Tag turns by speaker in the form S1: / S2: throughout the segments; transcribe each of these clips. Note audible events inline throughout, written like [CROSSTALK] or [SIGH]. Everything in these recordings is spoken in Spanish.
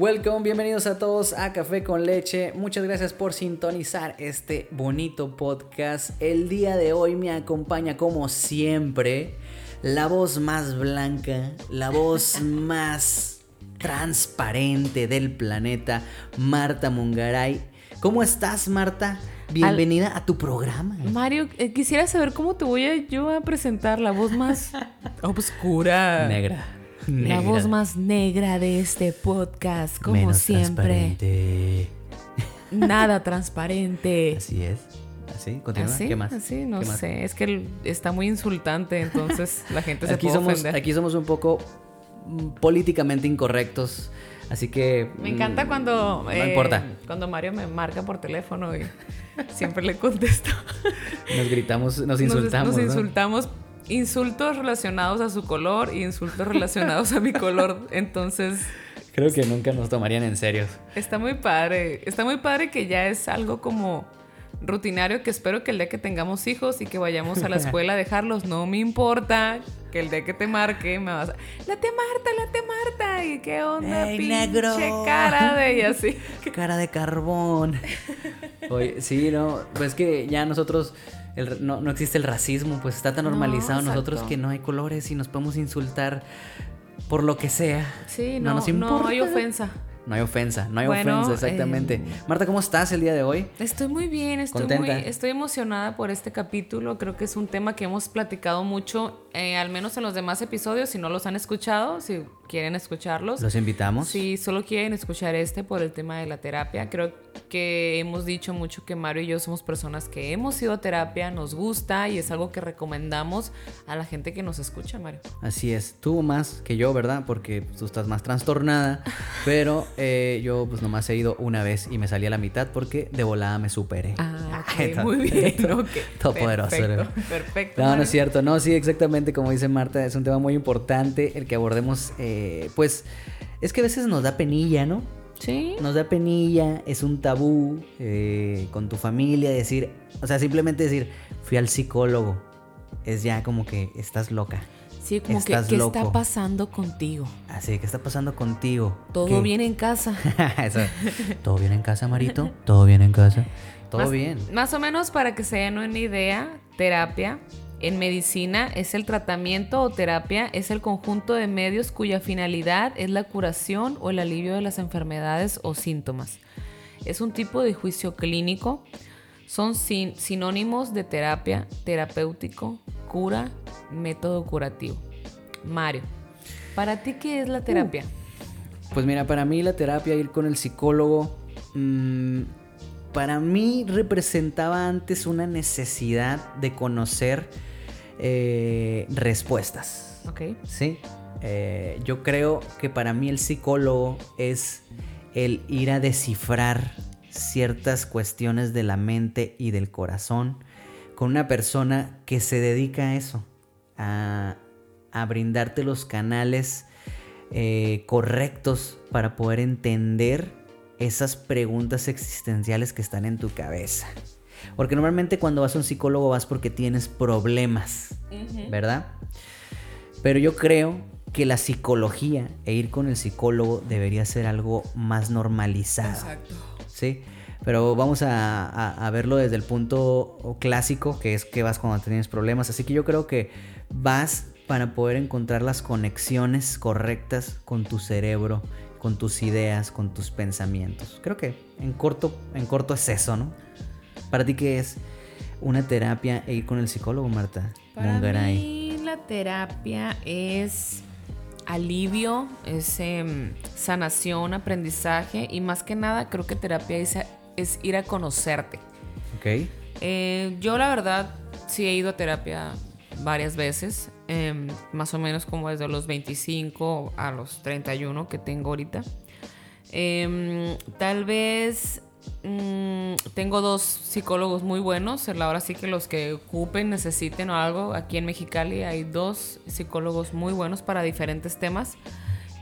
S1: Welcome, bienvenidos a todos a Café con Leche. Muchas gracias por sintonizar este bonito podcast. El día de hoy me acompaña como siempre la voz más blanca, la voz [LAUGHS] más transparente del planeta, Marta Mungaray. ¿Cómo estás, Marta? Bienvenida a tu programa.
S2: Mario, eh, quisiera saber cómo te voy a yo a presentar la voz más [LAUGHS] oscura.
S1: Negra.
S2: La voz más negra de este podcast, como siempre.
S1: Transparente.
S2: Nada [LAUGHS] transparente.
S1: Así es. ¿Así? ¿Continúa?
S2: ¿Así?
S1: ¿Qué más?
S2: Así, no sé. Es que está muy insultante, entonces [LAUGHS] la gente se
S1: Aquí
S2: puede
S1: somos,
S2: ofender.
S1: aquí somos un poco mm, políticamente incorrectos. Así que.
S2: Me encanta
S1: mm,
S2: cuando.
S1: No
S2: eh,
S1: importa.
S2: Cuando Mario me marca por teléfono y [LAUGHS] siempre le contesto.
S1: Nos gritamos, nos
S2: Nos-
S1: insultamos.
S2: Nos,
S1: ¿no?
S2: insultamos. Insultos relacionados a su color y insultos relacionados a mi color. [LAUGHS] Entonces,
S1: Creo que nunca nos tomarían en serio.
S2: está muy padre. Está muy padre que ya es algo como rutinario que espero que el día que tengamos hijos y que vayamos a la [LAUGHS] escuela a dejarlos, no me importa que el día que te marque me vas a... La tía Marta, la tía Marta. ¿Y qué onda,
S1: ¡Ey,
S2: pinche
S1: negro!
S2: cara de ella? [LAUGHS] Así.
S1: Cara de carbón. Oye, sí, no. Pues que ya nosotros. El- no, no existe el racismo, pues está tan
S2: No,
S1: normalizado nosotros que no hay colores y nos podemos insultar por lo que sea.
S2: Sí,
S1: No
S2: no,
S1: nos
S2: no,
S1: importa.
S2: hay ofensa.
S1: No hay ofensa, no hay
S2: Bueno,
S1: ofensa, exactamente.
S2: eh,
S1: Marta, ¿cómo estás el día de hoy?
S2: Estoy muy bien, estoy
S1: Contenta.
S2: muy, estoy emocionada por este capítulo. Creo que es un tema que hemos platicado mucho, eh, al menos en los demás episodios. Si no los han escuchado, si quieren escucharlos.
S1: Los invitamos.
S2: Si solo quieren escuchar este por el tema de la terapia, creo que hemos dicho mucho que Mario y yo somos personas que hemos ido a terapia, nos gusta y es algo que recomendamos a la gente que nos escucha, Mario.
S1: Así es, tú más que yo, ¿verdad? Porque tú estás más trastornada, [LAUGHS] pero eh, yo pues nomás he ido una vez y me salí a la mitad porque de volada me superé.
S2: Ah, [LAUGHS] ok,
S1: Ay,
S2: muy [LAUGHS] bien.
S1: todo poderoso,
S2: Perfecto,
S1: ¿no?
S2: perfecto.
S1: No, no es cierto, no, sí, exactamente como dice Marta, es un tema muy importante el que abordemos, eh, pues es que a veces nos da penilla, ¿no?
S2: Sí.
S1: Nos da penilla, es un tabú eh, con tu familia, decir, o sea, simplemente decir, fui al psicólogo, es ya como que estás loca.
S2: Sí, como que,
S1: Estás
S2: ¿qué
S1: loco.
S2: está pasando contigo?
S1: Así, ¿qué está pasando contigo?
S2: ¿Todo
S1: ¿Qué?
S2: bien en casa? [LAUGHS]
S1: Eso. [LAUGHS] ¿Todo bien en casa, Marito? ¿Todo bien en casa? Todo
S2: Más-
S1: bien.
S2: Más o menos para que se den una idea, terapia en medicina es el tratamiento o terapia es el conjunto de medios cuya finalidad es la curación o el alivio de las enfermedades o síntomas. Es un tipo de juicio clínico. Son sin- sinónimos de terapia, terapéutico, cura, método curativo. Mario, ¿para ti qué es la terapia?
S1: Pues mira, para mí la terapia, ir con el psicólogo, mm, para mí representaba antes una necesidad de conocer eh, respuestas.
S2: Ok.
S1: Sí. Eh, yo creo que para mí el psicólogo es el ir a descifrar ciertas cuestiones de la mente y del corazón con una persona que se dedica a eso, a, a brindarte los canales eh, correctos para poder entender esas preguntas existenciales que están en tu cabeza. Porque normalmente cuando vas a un psicólogo vas porque tienes problemas, ¿verdad? Pero yo creo que la psicología e ir con el psicólogo debería ser algo más normalizado.
S2: Exacto.
S1: ¿sí? Pero vamos a, a- a verlo desde el punto clásico, que es que vas cuando tienes problemas. Así que yo creo que vas para poder encontrar las conexiones correctas con tu cerebro, con tus ideas, con tus pensamientos. Creo que en corto, en corto es eso, ¿no? Para ti, ¿qué es una terapia e ir con el psicólogo, Marta?
S2: Para mí la terapia es alivio, es em, sanación, aprendizaje y más que nada creo que terapia es, es ir a conocerte.
S1: Ok.
S2: Eh, yo la verdad sí he ido a terapia varias veces, em, más o menos como desde los 25 a los 31 que tengo ahorita. Em, tal vez mm, tengo dos psicólogos muy buenos, ahora sí que los que ocupen, necesiten o algo, aquí en Mexicali hay dos psicólogos muy buenos para diferentes temas.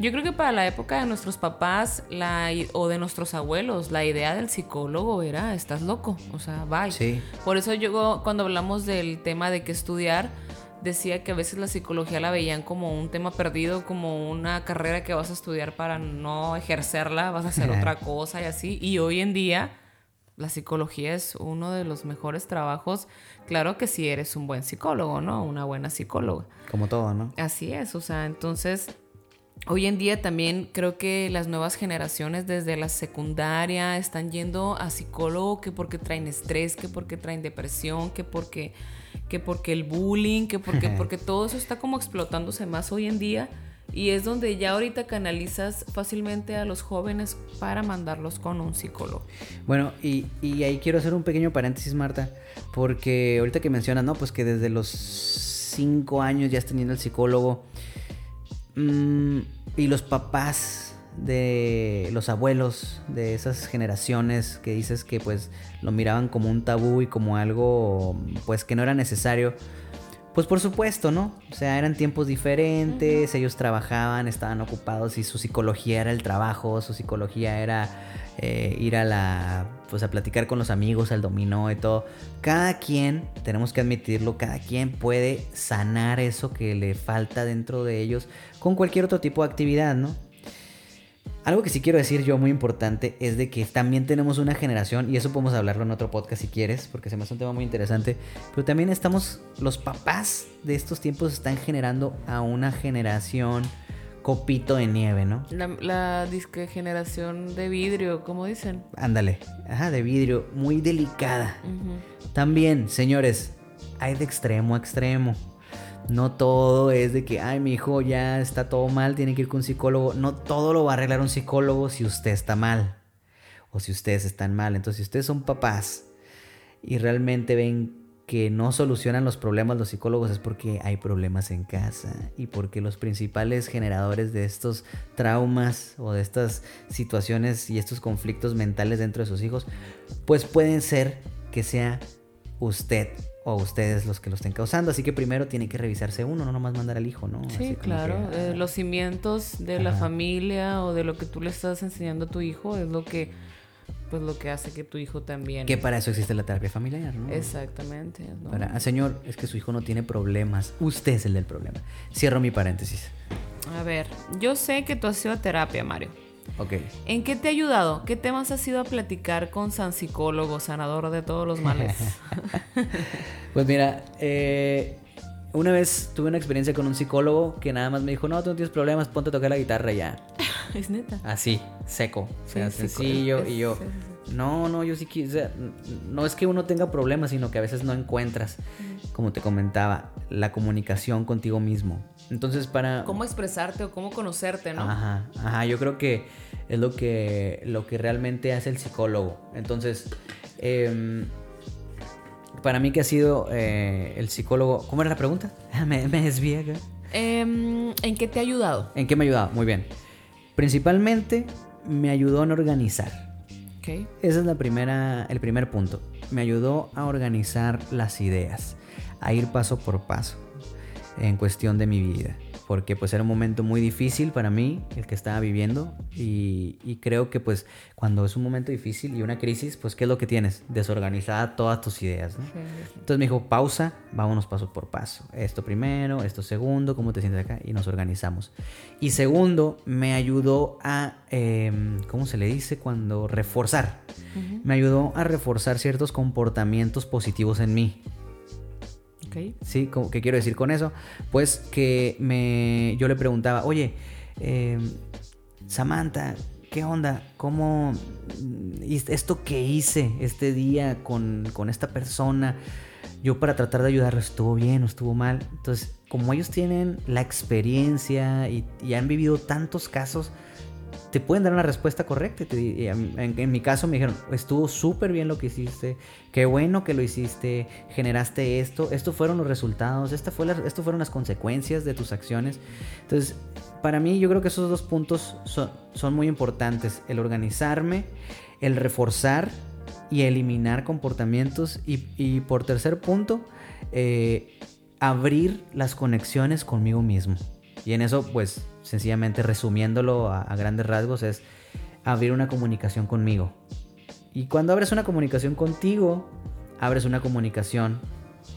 S2: Yo creo que para la época de nuestros papás la, o de nuestros abuelos, la idea del psicólogo era, estás loco, o sea, bye.
S1: Sí.
S2: Por eso yo cuando hablamos del tema de qué estudiar, decía que a veces la psicología la veían como un tema perdido, como una carrera que vas a estudiar para no ejercerla, vas a hacer otra cosa y así. Y hoy en día la psicología es uno de los mejores trabajos, claro que si eres un buen psicólogo, ¿no? Una buena psicóloga.
S1: Como todo, ¿no?
S2: Así es, o sea, entonces Hoy en día también creo que las nuevas generaciones desde la secundaria están yendo a psicólogo que porque traen estrés, que porque traen depresión, que porque, que porque el bullying, que porque, porque todo eso está como explotándose más hoy en día. Y es donde ya ahorita canalizas fácilmente a los jóvenes para mandarlos con un psicólogo.
S1: Bueno, y, y, ahí quiero hacer un pequeño paréntesis, Marta, porque ahorita que mencionas, ¿no? Pues que desde los cinco años ya has tenido el psicólogo. Mm, y los papás de los abuelos de esas generaciones que dices que pues lo miraban como un tabú y como algo pues que no era necesario pues por supuesto, ¿no? O sea, eran tiempos diferentes, ellos trabajaban, estaban ocupados y su psicología era el trabajo, su psicología era eh, ir a la, pues a platicar con los amigos, al dominó y todo. Cada quien, tenemos que admitirlo, cada quien puede sanar eso que le falta dentro de ellos con cualquier otro tipo de actividad, ¿no? Algo que sí quiero decir yo muy importante es de que también tenemos una generación, y eso podemos hablarlo en otro podcast si quieres, porque se me hace un tema muy interesante, pero también estamos, los papás de estos tiempos están generando a una generación copito de nieve, ¿no?
S2: La, la disque generación de vidrio, como dicen.
S1: Ándale, ajá, de vidrio, muy delicada. También, señores, hay de extremo a extremo. No todo es de que, ay, mi hijo ya está todo mal, tiene que ir con un psicólogo. No todo lo va a arreglar un psicólogo si usted está mal. O si ustedes están mal. Entonces, si ustedes son papás y realmente ven que no solucionan los problemas los psicólogos es porque hay problemas en casa y porque los principales generadores de estos traumas o de estas situaciones y estos conflictos mentales dentro de sus hijos, pues pueden ser que sea usted o ustedes los que lo estén causando. Así que primero tiene que revisarse uno, no nomás mandar al hijo, ¿no?
S2: Sí, claro. Eh, los cimientos de la familia o de lo que tú le estás enseñando a tu hijo es lo que pues lo que hace que tu hijo también.
S1: Que para eso existe la terapia familiar, ¿no?
S2: Exactamente.
S1: Para, ah, señor, es que su hijo no tiene problemas. Usted es el del problema. Cierro mi paréntesis.
S2: A ver, yo sé que tú has ido a terapia, Mario.
S1: Ok.
S2: ¿En qué te ha ayudado? ¿Qué temas has ido a platicar con San Psicólogo, sanador de todos los males? [LAUGHS]
S1: pues mira, eh, una vez tuve una experiencia con un psicólogo que nada más me dijo, no, tú no tienes problemas, ponte a tocar la guitarra ya. [LAUGHS]
S2: es neta.
S1: Así, seco, o sea, sencillo. y yo, no, no, yo sí quiero, o sea, no es que uno tenga problemas, sino que a veces no encuentras, como te comentaba, la comunicación contigo mismo. Entonces, para...
S2: Cómo expresarte o cómo conocerte, ¿no?
S1: Ajá, ajá, yo creo que es lo que, lo que realmente hace el psicólogo. Entonces, eh, para mí que ha sido eh, el psicólogo... ¿Cómo era la pregunta? [LAUGHS] me, me desvié
S2: em, ¿En qué te ha ayudado?
S1: ¿En qué me ha ayudado? Muy bien. Principalmente me ayudó en organizar. Ese es la primera, el primer punto. Me ayudó a organizar las ideas, a ir paso por paso en cuestión de mi vida porque pues era un momento muy difícil para mí el que estaba viviendo y, creo que pues cuando es un momento difícil y una crisis, pues ¿qué es lo que tienes? Desorganizada todas tus ideas, ¿no? Entonces me dijo, pausa, vámonos paso por paso. Esto primero, esto segundo, ¿cómo te sientes acá? Y nos organizamos. Y segundo, me ayudó a, em, ¿cómo se le dice? Cuando reforzar. Me ayudó a reforzar ciertos comportamientos positivos en mí. Sí, ¿qué quiero decir con eso? Pues que me, yo le preguntaba, oye, em, Samantha, ¿qué onda? ¿Cómo esto que hice este día con, esta persona? Yo para tratar de ayudarlo estuvo bien o estuvo mal. Entonces, como ellos tienen la experiencia y han vivido tantos casos, te pueden dar una respuesta correcta. en, mi caso me dijeron, estuvo súper bien lo que hiciste, qué bueno que lo hiciste, generaste esto, estos fueron los resultados, esta fue esto fueron las consecuencias de tus acciones. Entonces, para mí yo creo que esos dos puntos son, muy importantes, el organizarme, el reforzar y eliminar comportamientos y, por tercer punto, eh, abrir las conexiones conmigo mismo. Y en eso, pues, sencillamente resumiéndolo a, grandes rasgos, es abrir una comunicación conmigo. Y cuando abres una comunicación contigo, abres una comunicación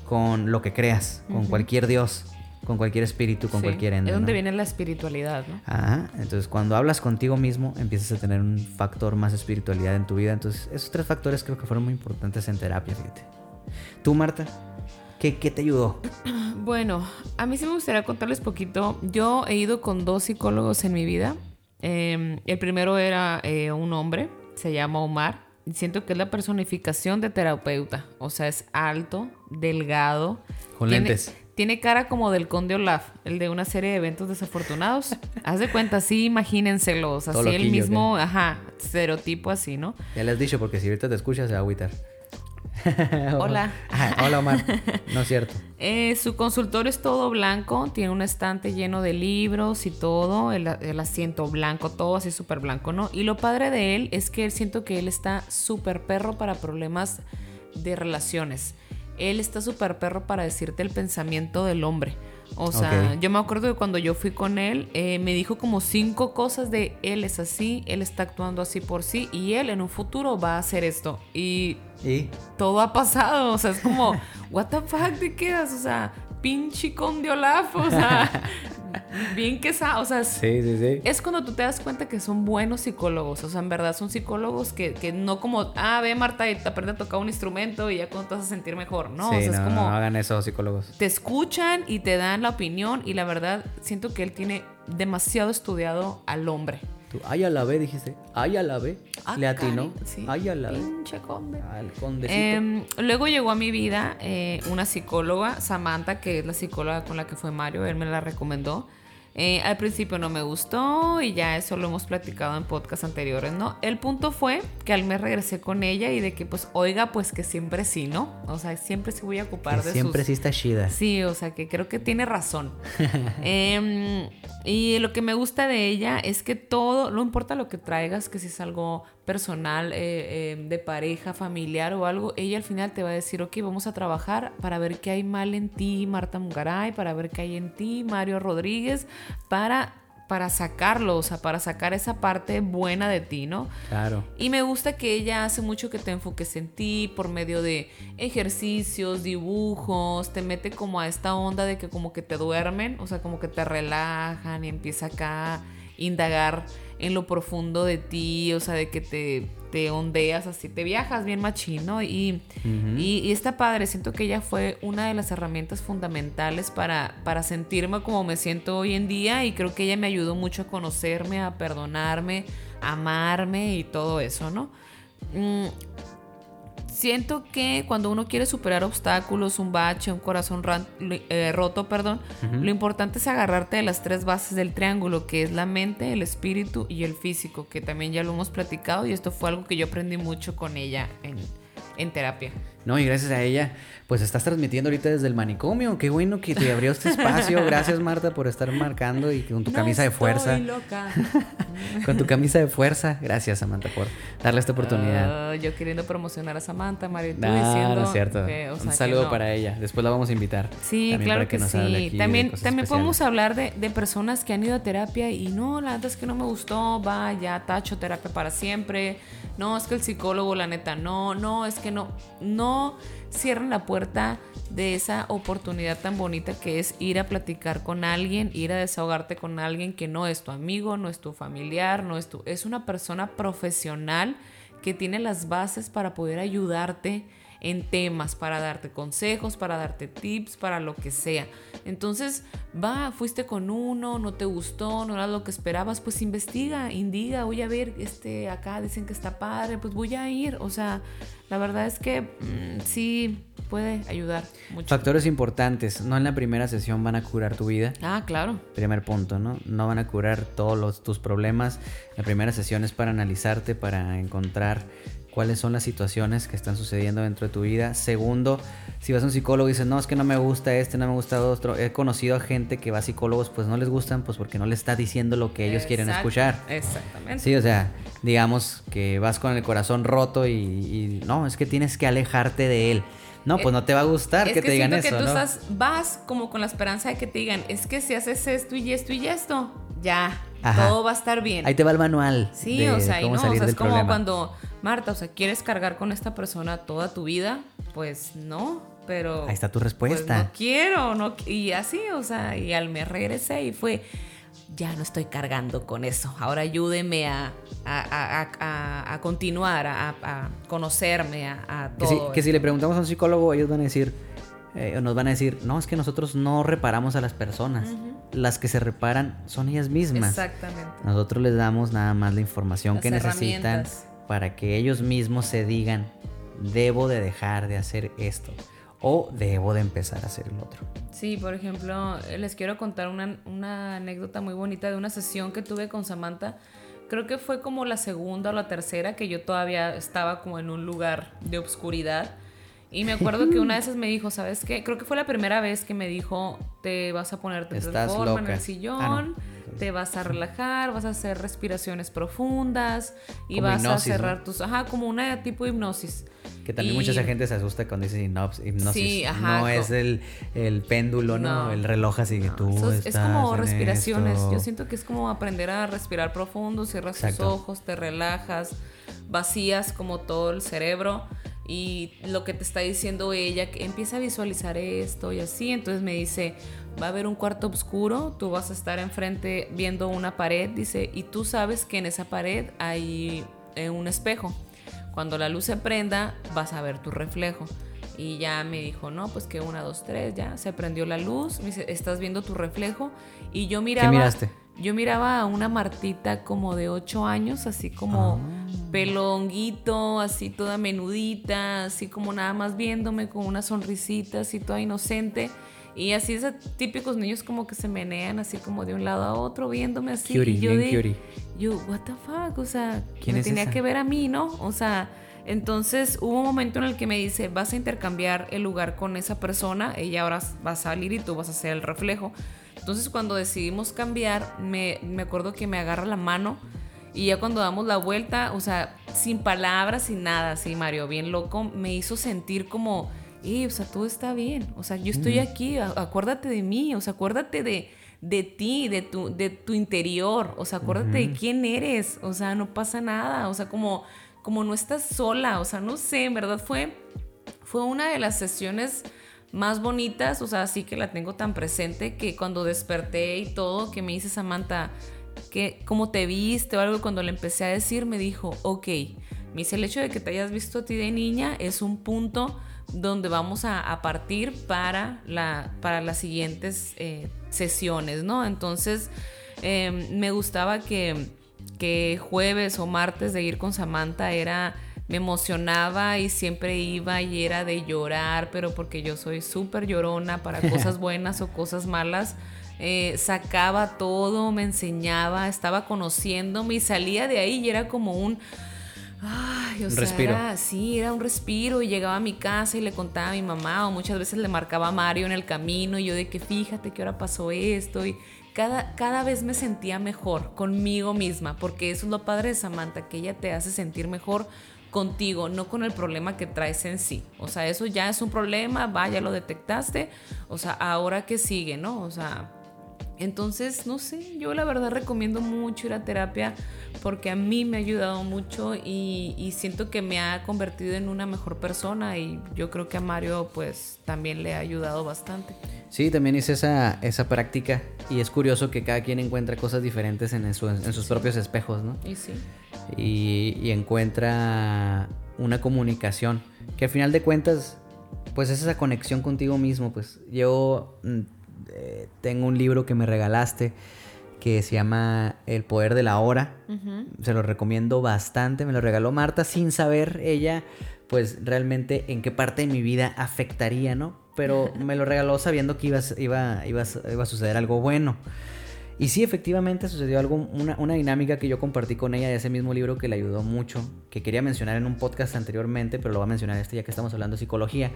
S1: con lo que creas, con cualquier Dios, con cualquier espíritu, con
S2: Sí,
S1: cualquier ente.
S2: Es donde
S1: ¿no?
S2: viene la espiritualidad, ¿no?
S1: Ajá, entonces cuando hablas contigo mismo empiezas a tener un factor más espiritualidad en tu vida. Entonces esos tres factores creo que fueron muy importantes en terapia, fíjate. Tú, Marta, ¿qué, qué te ayudó? [CLEARS THROAT]
S2: Bueno, a mí sí me gustaría contarles poquito. Yo he ido con dos psicólogos en mi vida. Eh, el primero era eh, un hombre, se llama Omar. Y siento que es la personificación de terapeuta. O sea, es alto, delgado.
S1: Con
S2: tiene-
S1: lentes.
S2: Tiene cara como del Conde Olaf, el de una serie de eventos desafortunados. [LAUGHS] Haz de cuenta, así imagínenselos,
S1: Todo
S2: así el mismo, ajá, estereotipo así, ¿no?
S1: Ya le has dicho porque si ahorita te escuchas se va a agüitar. [LAUGHS]
S2: Hola.
S1: Ajá, hola, Omar. No es cierto. [LAUGHS]
S2: Eh, su consultorio es todo blanco, tiene un estante lleno de libros y todo, el, el asiento blanco, todo así súper blanco, ¿no? Y lo padre de él es que él siento que él está súper perro para problemas de relaciones. Él está súper perro para decirte el pensamiento del hombre. O sea, yo me acuerdo que cuando yo fui con él, eh, me dijo como cinco cosas de él es así, él está actuando así por sí y él en un futuro va a hacer esto. Y
S1: ¿Y?
S2: todo ha pasado. O sea, es como, [LAUGHS] what the fuck te quedas? O sea, pinche con Olaf. O sea, [LAUGHS] [LAUGHS] bien que o sea, es,
S1: Sí, sí, sí.
S2: es cuando tú te das cuenta que son buenos psicólogos. O sea, en verdad son psicólogos que, que no como, ah, ve Marta y te aprende a tocar un instrumento y ya cuando te vas a sentir mejor. No, o sea,
S1: no,
S2: es como
S1: no hagan eso, psicólogos.
S2: te escuchan y te dan la opinión y la verdad siento que él tiene demasiado estudiado al hombre.
S1: Tú, ay, a la B, dijiste. Ay, a la B.
S2: Ah,
S1: Le atinó.
S2: sí.
S1: Ay, a la B.
S2: Pinche conde.
S1: Al.
S2: Em, luego llegó a mi vida eh, una psicóloga, Samantha, que es la psicóloga con la que fue Mario, él me la recomendó. Eh, al principio no me gustó y ya eso lo hemos platicado en podcasts anteriores, ¿no? El punto fue que al mes regresé con ella y de que pues, oiga, pues que siempre sí, ¿no? O sea, siempre sí voy a ocupar
S1: Que
S2: de
S1: siempre
S2: sus...
S1: sí está chida.
S2: Sí, o sea que creo que tiene razón. [LAUGHS] Em, y lo que me gusta de ella es que todo, no importa lo que traigas, que si es algo personal, eh, eh, de pareja, familiar o algo, ella al final te va a decir, ok, vamos a trabajar para ver qué hay mal en ti, Marta Mungaray, para ver qué hay en ti, Mario Rodríguez, para, para sacarlo, o sea, para sacar esa parte buena de ti, ¿no?
S1: Claro.
S2: Y me gusta que ella hace mucho que te enfoques en ti por medio de ejercicios, dibujos, te mete como a esta onda de que como que te duermen, o sea, como que te relajan y empieza acá a indagar en lo profundo de ti, o sea, de que te, te ondeas así, te viajas bien machino y, y, y está padre, siento que ella fue una de las herramientas fundamentales para, para sentirme como me siento hoy en día y creo que ella me ayudó mucho a conocerme, a perdonarme, a amarme y todo eso, ¿no? Mm, siento que cuando uno quiere superar obstáculos, un bache, un corazón ran- eh, roto, perdón, lo importante es agarrarte de las tres bases del triángulo, que es la mente, el espíritu y el físico, que también ya lo hemos platicado y esto fue algo que yo aprendí mucho con ella en, en terapia.
S1: No, y gracias a ella, pues estás transmitiendo ahorita desde el manicomio. Qué bueno que te abrió este espacio. [LAUGHS] Gracias, Marta, por estar marcando y con tu
S2: No
S1: camisa de fuerza.
S2: estoy loca. [LAUGHS]
S1: Con tu camisa de fuerza. Gracias, Samantha, por darle esta oportunidad.
S2: Ah, yo queriendo promocionar a Samantha, Mario, tú
S1: No,
S2: diciendo
S1: no es cierto.
S2: que, o sea,
S1: Un
S2: que
S1: saludo
S2: no.
S1: para ella. Después la vamos a invitar.
S2: Sí, claro que,
S1: aquí
S2: sí. También, también podemos hablar de, de personas que han ido a terapia y no, la neta es que no me gustó, va, ya tacho terapia para siempre. No, es que el psicólogo, la neta, no, no, es que no, no cierren la puerta de esa oportunidad tan bonita que es ir a platicar con alguien, ir a desahogarte con alguien que no es tu amigo, no es tu familiar, no es tu, es una persona profesional que tiene las bases para poder ayudarte en temas, para darte consejos, para darte tips, para lo que sea. Entonces, va, fuiste con uno, no te gustó, no era lo que esperabas, pues investiga, indiga, oye, a ver, este, acá dicen que está padre, pues voy a ir. O sea, la verdad es que mm, sí puede ayudar mucho.
S1: Factores importantes. No en la primera sesión van a curar tu vida.
S2: Ah, claro.
S1: Primer punto, ¿no? No van a curar todos los, tus problemas. La primera sesión es para analizarte, para encontrar cuáles son las situaciones que están sucediendo dentro de tu vida. Segundo, si vas a un psicólogo y dices, no, es que no me gusta este, no me gusta otro. He conocido a gente que va a psicólogos, pues no les gustan, pues porque no les está diciendo lo que ellos quieren escuchar.
S2: Exactamente.
S1: Sí, o sea, digamos que vas con el corazón roto y, y no, es que tienes que alejarte de él. No, pues
S2: Eh,
S1: no te va a gustar
S2: Es
S1: que, te digan eso,
S2: que tú
S1: ¿no?
S2: estás, vas como con la esperanza de que te digan, es que si haces esto y esto y esto, ya,
S1: Ajá.
S2: todo va a estar bien.
S1: Ahí te va el manual.
S2: Sí,
S1: de
S2: o sea, y no, o sea, es como
S1: problema.
S2: cuando, Marta, o sea, quieres cargar con esta persona toda tu vida, pues no. pero...
S1: Ahí está tu
S2: pues,
S1: respuesta.
S2: no quiero, no, y así, o sea, y al me regresé y fue, ya no estoy cargando con eso, ahora ayúdeme a, a, a- a- continuar, a, a conocerme, a, a
S1: Que si,
S2: todo.
S1: que si le preguntamos a un psicólogo, ellos van a decir, eh, nos van a decir, no, es que nosotros no reparamos a las personas. Las que se reparan son ellas mismas.
S2: Exactamente.
S1: Nosotros les damos nada más la información
S2: Las
S1: que necesitan. Para que ellos mismos se digan, debo de dejar de hacer esto o debo de empezar a hacer el otro.
S2: Sí, por ejemplo, eh, les quiero contar una, una anécdota muy bonita de una sesión que tuve con Samantha. Creo que fue como la segunda o la tercera que yo todavía estaba como en un lugar de obscuridad. Y me acuerdo que una de esas me dijo, ¿sabes qué? Creo que fue la primera vez que me dijo, te vas a ponerte en el sillón,
S1: Ah, no.
S2: Te vas a relajar, vas a hacer respiraciones profundas y
S1: Como
S2: vas
S1: hipnosis,
S2: a cerrar
S1: ¿no?
S2: tus... Ajá, como una tipo de hipnosis.
S1: Que también
S2: Y-
S1: mucha gente se asusta cuando dice hipnosis.
S2: Sí, ajá,
S1: no es el, el péndulo, ¿no?
S2: No.
S1: El reloj así que
S2: No,
S1: tú
S2: eso es, como respiraciones.
S1: esto.
S2: Yo siento que es como aprender a respirar profundo, cierras tus
S1: Exacto.
S2: ojos, te relajas, vacías como todo el cerebro y lo que te está diciendo ella, que empieza a visualizar esto y así. Entonces me dice, va a haber un cuarto oscuro, tú vas a estar enfrente viendo una pared, dice, y tú sabes que en esa pared hay eh, un espejo. Cuando la luz se prenda, vas a ver tu reflejo. Y ya me dijo, no, pues que una, dos, tres, ya se prendió la luz. Me dice, estás viendo tu reflejo. Y yo miraba.
S1: miraste?
S2: Yo miraba a una Martita como de ocho años, así como
S1: Ah.
S2: pelo honguito, así toda menudita, así como nada más viéndome con una sonrisita, así toda inocente. Y así esos típicos niños como que se menean así como de un lado a otro, viéndome así. Y yo de, yo, what the fuck, o sea,
S1: ¿Quién
S2: me
S1: es
S2: tenía
S1: esa?
S2: que ver a mí, ¿no? O sea, entonces hubo un momento en el que me dice, vas a intercambiar el lugar con esa persona, ella ahora va a salir y tú vas a ser el reflejo. Entonces cuando decidimos cambiar, me, me acuerdo que me agarra la mano y ya cuando damos la vuelta, o sea, sin palabras, sin nada, así Mario, bien loco, me hizo sentir como, eh, o sea, todo está bien, o sea, yo estoy aquí, acuérdate de mí, o sea, acuérdate de, de ti, de tu, de tu interior, o sea, acuérdate de quién eres, o sea, no pasa nada, o sea, como, como no estás sola, o sea, no sé, en verdad fue, fue una de las sesiones más bonitas, o sea, sí que la tengo tan presente que cuando desperté y todo, que me dice Samantha, que cómo te viste o algo, cuando le empecé a decir, me dijo, ok, me dice, el hecho de que te hayas visto a ti de niña es un punto donde vamos a, partir para, la, para las siguientes eh, sesiones, ¿no? Entonces, eh, me gustaba que, que jueves o martes de ir con Samantha era me emocionaba y siempre iba y era de llorar, pero porque yo soy súper llorona para [LAUGHS] cosas buenas o cosas malas. eh, sacaba todo, me enseñaba, estaba conociéndome y salía de ahí y era como un... Ay, o
S1: Un
S2: sea,
S1: respiro.
S2: era- sí, era un respiro y llegaba a mi casa y le contaba a mi mamá o muchas veces le marcaba a Mario en el camino y yo de que fíjate que ahora pasó esto y cada, cada vez me sentía mejor conmigo misma porque eso es lo padre de Samantha, que ella te hace sentir mejor contigo, no con el problema que traes en sí. O sea, eso ya es un problema, vaya, lo detectaste, o sea, ahora que sigue, ¿no? O sea, entonces, no sé, yo la verdad recomiendo mucho ir a terapia porque a mí me ha ayudado mucho y, y siento que me ha convertido en una mejor persona y yo creo que a Mario pues también le ha ayudado bastante.
S1: Sí, también hice esa, esa práctica y es curioso que cada quien encuentra cosas diferentes en, su- en sus propios espejos, ¿no?
S2: Y sí.
S1: Y, y encuentra una comunicación que al final de cuentas pues es esa conexión contigo mismo pues. Yo mm, eh, tengo un libro que me regalaste que se llama El poder de la hora. Se lo recomiendo bastante me lo regaló Marta sin saber ella pues realmente en qué parte de mi vida afectaría no pero [LAUGHS] me lo regaló sabiendo que iba, iba, iba, iba a suceder algo bueno y sí, efectivamente sucedió algo, una, dinámica que yo compartí con ella de ese mismo libro que le ayudó mucho, que quería mencionar en un podcast anteriormente, pero lo voy a mencionar este ya que estamos hablando de psicología,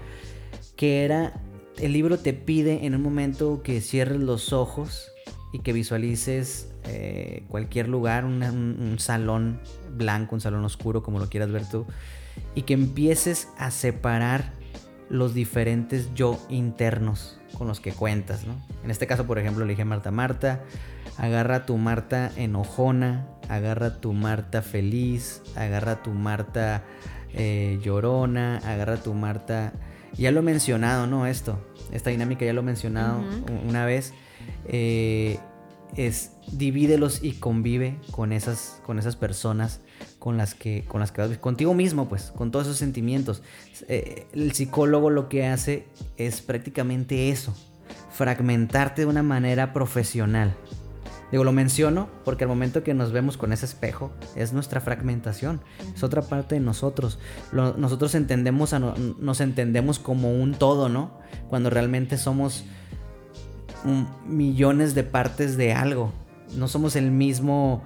S1: que era, el libro te pide en un momento que cierres los ojos y que visualices eh, cualquier lugar, un, salón blanco, un salón oscuro, como lo quieras ver tú, y que empieces a separar los diferentes yo internos con los que cuentas, ¿no? En este caso, por ejemplo, le a Marta, Marta, agarra tu Marta enojona, agarra tu Marta feliz, agarra tu Marta eh, llorona, agarra tu Marta Ya lo he mencionado, ¿no? Esto, esta dinámica ya lo he mencionado una vez. Eh, es divídelos y convive con esas, con esas personas con las que, con las que vas, contigo mismo, pues, con todos esos sentimientos. Eh, el psicólogo lo que hace es prácticamente eso, fragmentarte de una manera profesional. Digo, lo menciono porque al momento que nos vemos con ese espejo es nuestra fragmentación, es otra parte de nosotros. nosotros entendemos nos entendemos como un todo, ¿no? Cuando realmente somos millones de partes de algo. No somos el mismo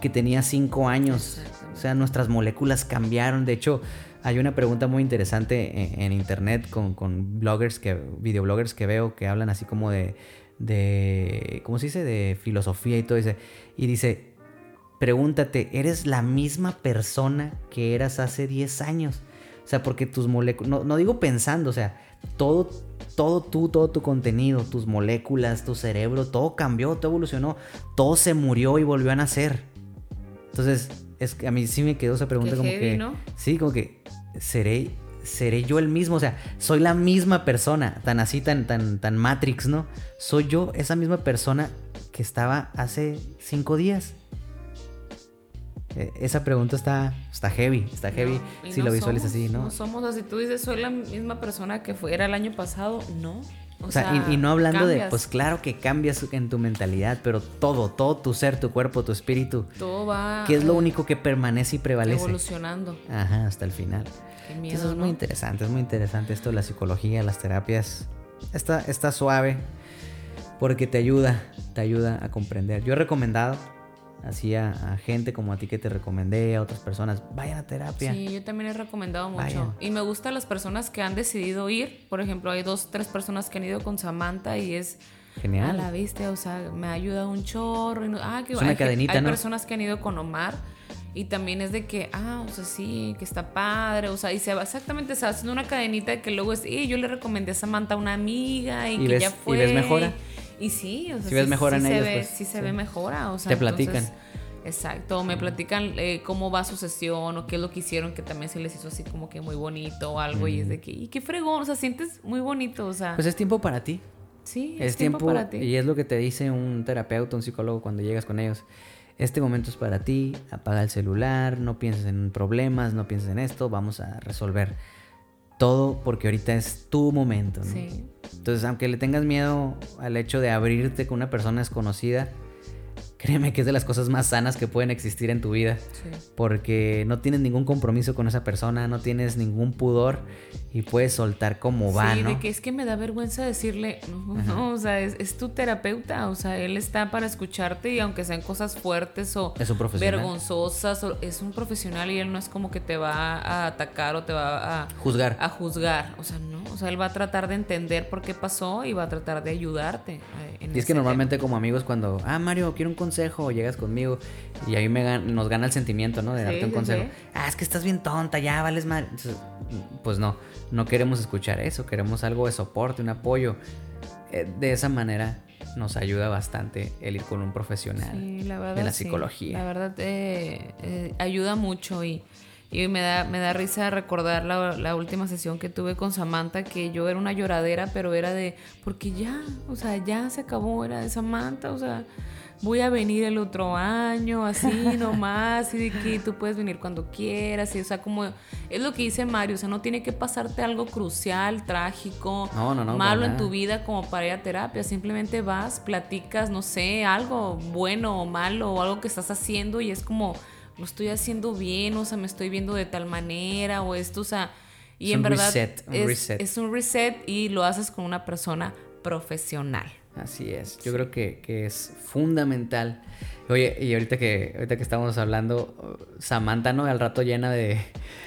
S1: que tenía cinco años. O sea, nuestras moléculas cambiaron. De hecho, hay una pregunta muy interesante en, internet con, con, bloggers, que, videobloggers que veo que hablan así como de, de, ¿cómo se dice? De filosofía y todo eso. Y dice, pregúntate, ¿eres la misma persona que eras hace 10 años? O sea, porque tus moléculas, no, no digo pensando, o sea, todo, todo tú, todo tu contenido, tus moléculas, tu cerebro, todo cambió, todo evolucionó, todo se murió y volvió a nacer. Entonces, es que a mí sí me quedó esa pregunta como que... Sí, como que, ¿seré, ¿seré yo el mismo? O sea, soy la misma persona, tan así, tan, tan, tan Matrix, ¿no? Soy yo esa misma persona que estaba hace cinco días. E, esa pregunta está, está heavy, está heavy si lo visualizas así, ¿no?
S2: No somos así, tú dices, soy la misma persona que fuera el año pasado, no.
S1: O, sea, y, no hablando de, pues claro que cambias en tu mentalidad, pero todo, todo tu ser, tu cuerpo, tu espíritu.
S2: Todo va.
S1: ¿Qué es lo único que permanece y prevalece?
S2: Evolucionando.
S1: Ajá, hasta el final. Qué miedo, Eso es muy interesante, es muy interesante esto de la psicología, las terapias. Está, está suave porque te ayuda, te ayuda a comprender. Yo he recomendado así a, gente como a ti que te recomendé, a otras personas, vayan a terapia.
S2: Sí, yo también he recomendado mucho. Y me gustan las personas que han decidido ir. Por ejemplo, hay dos, tres personas que han ido con Samantha y es...
S1: Genial.
S2: A la vista, o sea, me ha ayudado un chorro. ah, que
S1: es una
S2: hay,
S1: cadenita,
S2: hay personas que han ido con Omar y también es de que, ah, o sea, sí, que está padre, o sea, y se va exactamente, se va haciendo una cadenita que luego es, y yo le recomendé a Samantha a una amiga y, que ya fue.
S1: Y ves mejora.
S2: Y sí, o sea,
S1: si ves mejora en ellos,
S2: ve,
S1: pues,
S2: sí se ve mejora, o sea.
S1: Te platican.
S2: exacto, me platican eh, cómo va su sesión o qué es lo que hicieron, que también se les hizo así como que muy bonito o algo, y es de que, y qué fregón, o sea, sientes muy bonito, o sea.
S1: Pues es tiempo para ti.
S2: Sí, es, tiempo, para ti.
S1: Y es lo que te dice un terapeuta, un psicólogo cuando llegas con ellos. Este momento es para ti, apaga el celular, no pienses en problemas, no pienses en esto, vamos a resolver todo porque ahorita es tu momento. ¿no? Sí. Entonces, aunque le tengas miedo al hecho de abrirte con una persona desconocida, créeme que es de las cosas más sanas que pueden existir en tu vida. Porque no tienes ningún compromiso con esa persona, no tienes ningún pudor y puedes soltar como va, sí,
S2: de que es que me da vergüenza decirle, no, no o sea, es, tu terapeuta, o sea, él está para escucharte y aunque sean cosas fuertes o vergonzosas, es un profesional y él no es como que te va a atacar o te va a
S1: juzgar.
S2: A juzgar, o sea, no, o sea, él va a tratar de entender por qué pasó y va a tratar de ayudarte.
S1: Eh, y es que normalmente como amigos cuando, ah, Mario, quiero un consejo, llegas conmigo y ahí me nos gana el sentimiento, ¿no? De darte un consejo. Ah, es que estás bien tonta, ya vales mal. Pues no no queremos escuchar eso, queremos algo de soporte, un apoyo. Eh, de esa manera nos ayuda bastante el ir con un profesional de la psicología.
S2: La verdad eh, eh, ayuda mucho y, me, da, me da risa recordar la, la, última sesión que tuve con Samantha, que yo era una lloradera, pero era de, porque ya, o sea, ya se acabó, era de Samantha, o sea, voy a venir el otro año, así [LAUGHS] nomás, y de que tú puedes venir cuando quieras, y o sea, como es lo que dice Mario, o sea, no tiene que pasarte algo crucial, trágico, malo en tu vida como para ir a terapia, simplemente vas, platicas, no sé, algo bueno o malo, o algo que estás haciendo y es como, lo estoy haciendo bien, o sea, me estoy viendo de tal manera, o esto, o sea, y en verdad es un reset y lo haces con una persona profesional.
S1: Así es, yo creo que, que, es fundamental. Oye, y ahorita que, ahorita que estamos hablando, Samantha, ¿no? Al rato llena de,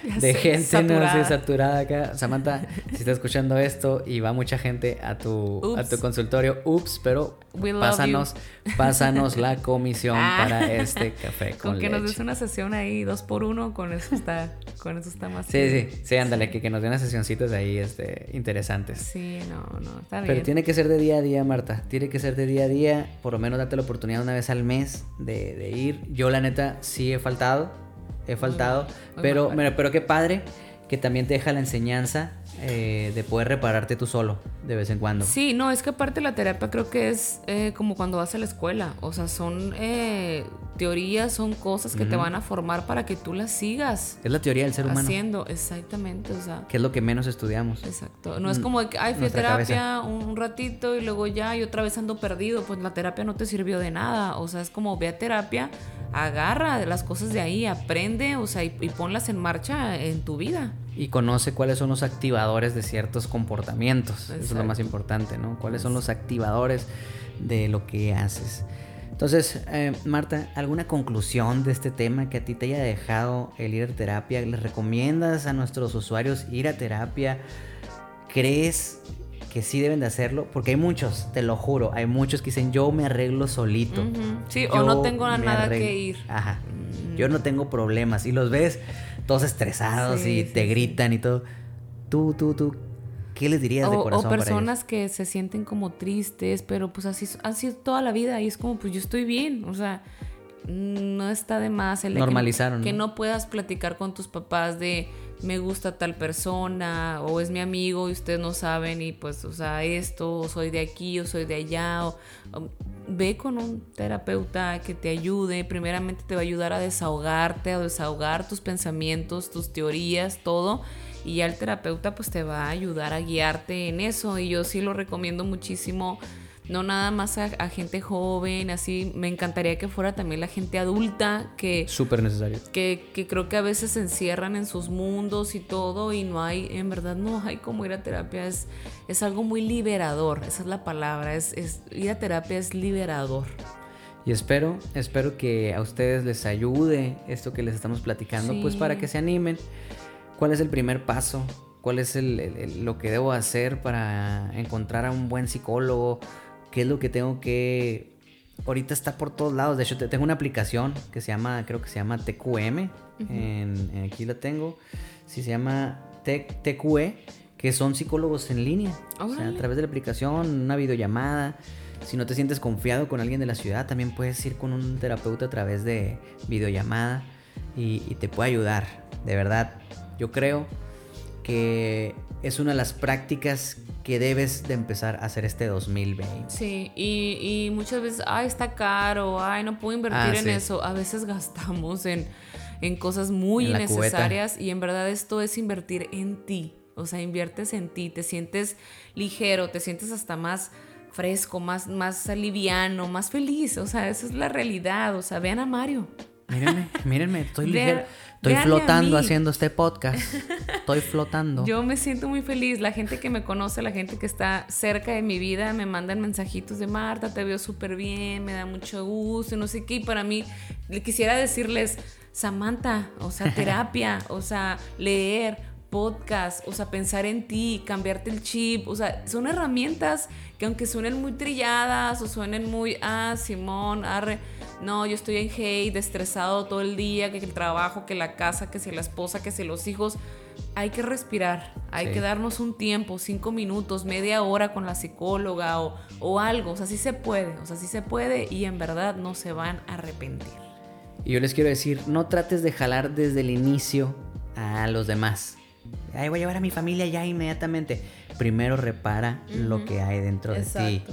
S1: [LAUGHS] de gente, saturada. ¿no? saturada acá. Samantha, si estás escuchando esto y va mucha gente a tu, a tu consultorio, ups, pero pásanos, [LAUGHS] pásanos la comisión ah. para este café [LAUGHS] con,
S2: con que nos des una sesión ahí dos por uno, con eso está, con eso está más.
S1: Sí, sí, sí, ándale, que, que nos den unas sesioncitas ahí este, interesantes.
S2: Sí, no, no, está bien.
S1: Pero tiene que ser de día a día, Marta. Tiene que ser de día a día. Por lo menos date la oportunidad una vez al mes de, de ir. Yo, la neta, sí he faltado. He faltado. pero, pero qué padre que también te deja la enseñanza eh, de poder repararte tú solo de vez en cuando.
S2: Sí, no, es que aparte la terapia creo que es eh, como cuando vas a la escuela. O sea, son eh, teorías, son cosas que te van a formar para que tú las sigas.
S1: Es la teoría del ser humano.
S2: Haciendo, exactamente. O sea,
S1: que es lo que menos estudiamos.
S2: Exacto. No es como de que, ay, fui a terapia un ratito y luego ya y otra vez ando perdido. Pues la terapia no te sirvió de nada. O sea, es como ve a terapia, agarra las cosas de ahí, aprende, o sea, y ponlas en marcha en tu vida
S1: y conoce cuáles son los activadores de ciertos comportamientos. Eso es lo más importante, ¿no? Cuáles son los activadores de lo que haces. Entonces, eh, Marta, ¿alguna conclusión de este tema que a ti te haya dejado el ir a terapia? ¿Les recomiendas a nuestros usuarios ir a terapia? ¿Crees que sí deben de hacerlo? Porque hay muchos, te lo juro, hay muchos que dicen yo me arreglo solito.
S2: Sí, o no tengo nada que ir.
S1: Ajá. Mm. Yo no tengo problemas. Y los ves todos estresados y te gritan y todo. Tú, tú, tú, ¿qué les dirías de corazón?
S2: O personas que se sienten como tristes, pero pues así, así toda la vida y es como, pues yo estoy bien, o sea, no está de más el
S1: Normalizaron.
S2: Que, no puedas platicar con tus papás de me gusta tal persona o es mi amigo y ustedes no saben y pues, o sea, esto, o soy de aquí o soy de allá o ve con un terapeuta que te ayude. Primeramente te va a ayudar a desahogarte, a desahogar tus pensamientos, tus teorías, todo. Y ya el terapeuta pues te va a ayudar a guiarte en eso. Y yo sí lo recomiendo muchísimo no nada más a, gente joven, así, me encantaría que fuera también la gente adulta que...
S1: Súper necesario.
S2: Que, que, creo que a veces se encierran en sus mundos y todo y no hay, en verdad no hay como ir a terapia, es, es algo muy liberador, esa es la palabra, es, es, ir a terapia es liberador.
S1: Y espero, espero que a ustedes les ayude esto que les estamos platicando, pues para que se animen. ¿Cuál es el primer paso? ¿Cuál es el, lo que debo hacer para encontrar a un buen psicólogo? Qué es lo que tengo que... Ahorita está por todos lados. De hecho, tengo una aplicación que se llama, creo que se llama TQM. en, aquí la tengo. Sí, se llama TQE, que son psicólogos en línea. O sea, a través de la aplicación, una videollamada. Si no te sientes confiado con alguien de la ciudad, también puedes ir con un terapeuta a través de videollamada y te puede ayudar. De verdad, yo creo que es una de las prácticas que debes de empezar a hacer este 2020.
S2: Sí, y, muchas veces, ay, está caro, ay, no puedo invertir ah, en eso. A veces [LAUGHS] gastamos en, cosas muy innecesarias y en verdad esto es invertir en ti. O sea, inviertes en ti, te sientes ligero, te sientes hasta más fresco, más, más liviano, más feliz. O sea, esa es la realidad. O sea, vean a Mario.
S1: Mírenme, mírenme, estoy ligero. Estoy flotando haciendo este podcast. Estoy flotando.
S2: Yo me siento muy feliz. La gente que me conoce, la gente que está cerca de mi vida, me mandan mensajitos de Marta, te veo súper bien, me da mucho gusto, no sé qué. Y para mí, quisiera decirles, Samantha, o sea, [LAUGHS] terapia, o sea, leer, podcast, o sea, pensar en ti, cambiarte el chip, o sea, son herramientas que aunque suenen muy trilladas o suenen muy, ah, Simón, arre no, yo estoy en hate, estresado todo el día, que el trabajo, que la casa, que si la esposa, que si los hijos. Hay que respirar, hay que darnos un tiempo, cinco minutos, media hora con la psicóloga o, o algo. O sea, sí se puede, o sea, sí se puede y en verdad no se van a arrepentir.
S1: Y yo les quiero decir, no trates de jalar desde el inicio a los demás. Ay, voy a llevar a mi familia ya inmediatamente. Primero repara lo que hay dentro de ti.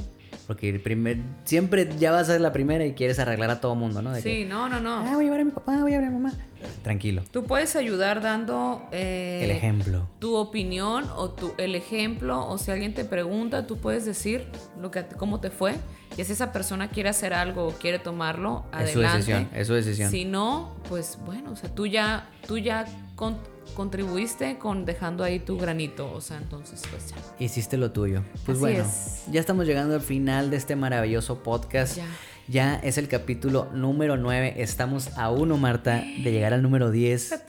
S1: Porque el primer, siempre ya vas a ser la primera y quieres arreglar a todo mundo, ¿no?
S2: sí, no, no, no.
S1: Ah, voy a llevar a mi papá, voy a llevar a mi mamá. Tranquilo.
S2: Tú puedes ayudar dando...
S1: Eh, el ejemplo.
S2: Tu opinión o tu, el ejemplo. O si alguien te pregunta, tú puedes decir lo que, cómo te fue. Y si esa persona quiere hacer algo o quiere tomarlo, adelante. Es su
S1: decisión, es su decisión.
S2: Si no, pues bueno, o sea, tú ya, tú ya con, contribuiste con dejando ahí tu granito, o sea, entonces pues ya.
S1: Hiciste lo tuyo. Pues bueno, ya estamos llegando al final de este maravilloso podcast. Ya. Ya es el capítulo número 9. Estamos a uno, Marta, de llegar al número 10.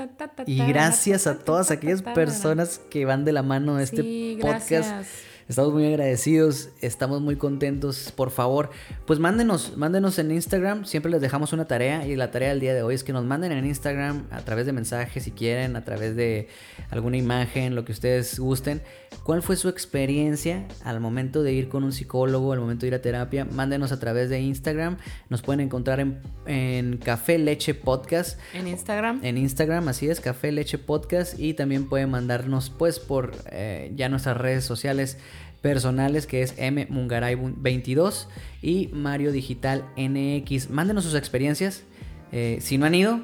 S1: Y gracias a todas aquellas personas que van de la mano de este podcast. Estamos muy agradecidos, estamos muy contentos. Por favor, pues mándenos, mándenos en Instagram. Siempre les dejamos una tarea y la tarea del día de hoy es que nos manden en Instagram a través de mensajes si quieren, a través de alguna imagen, lo que ustedes gusten. ¿Cuál fue su experiencia al momento de ir con un psicólogo, al momento de ir a terapia? Mándenos a través de Instagram. Nos pueden encontrar en, en Café Leche Podcast.
S2: En Instagram.
S1: En Instagram, así es, Café Leche Podcast. Y también pueden mandarnos pues por eh, ya nuestras redes sociales personales que es M Mungaray 22 y Mario Digital NX. Mándenos sus experiencias. Eh, si no han ido,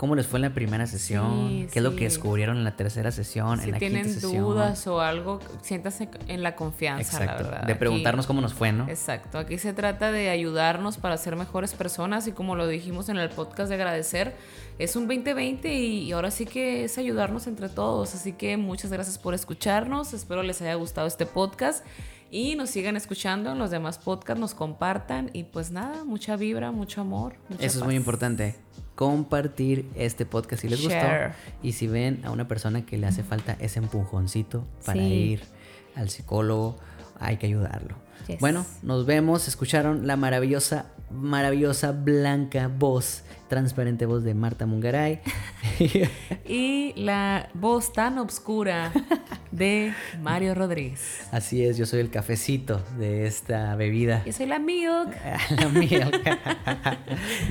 S1: ¿cómo les fue en la primera sesión? ¿Qué es lo que descubrieron en la tercera sesión?
S2: Si
S1: en la
S2: tienen
S1: quinta sesión?
S2: dudas o algo, siéntase en la confianza, la
S1: Exacto.
S2: verdad.
S1: De
S2: Aquí-
S1: preguntarnos cómo nos fue, ¿no?
S2: Exacto, aquí se trata de ayudarnos para ser mejores personas y como lo dijimos en el podcast de agradecer, es un 2020 y ahora sí que es ayudarnos entre todos, así que muchas gracias por escucharnos, espero les haya gustado este podcast y nos sigan escuchando en los demás podcasts, nos compartan y pues nada, mucha vibra, mucho amor. mucha
S1: Eso es muy
S2: paz.
S1: importante. Compartir este podcast si les
S2: Share.
S1: gustó. Y si ven a una persona que le hace falta ese empujoncito para
S2: Sí.
S1: ir al psicólogo, hay que ayudarlo.
S2: Yes.
S1: Bueno, nos vemos. Escucharon la maravillosa, maravillosa, blanca voz, transparente voz de Marta Mungaray. [LAUGHS]
S2: Y la voz tan oscura [LAUGHS] de Mario Rodríguez.
S1: Así es, yo soy el cafecito de esta bebida.
S2: Yo soy la Milk. [LAUGHS]
S1: La milk.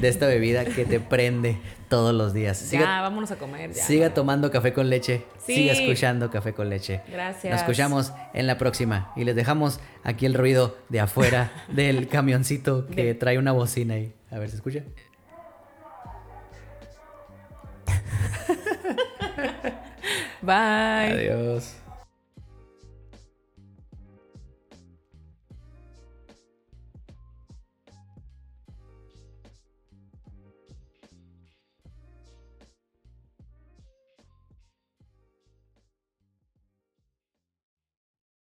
S1: de esta bebida que te prende todos los días. Siga-
S2: Ya, vámonos a comer. Ya.
S1: Siga tomando café con leche.
S2: Sí.
S1: Siga escuchando café con leche.
S2: Gracias.
S1: Nos escuchamos en la próxima. Y les dejamos aquí el ruido de afuera [LAUGHS] del camioncito que
S2: De-
S1: trae una bocina ahí. A ver, ¿se escucha? [LAUGHS]
S2: Bye.
S1: Adiós.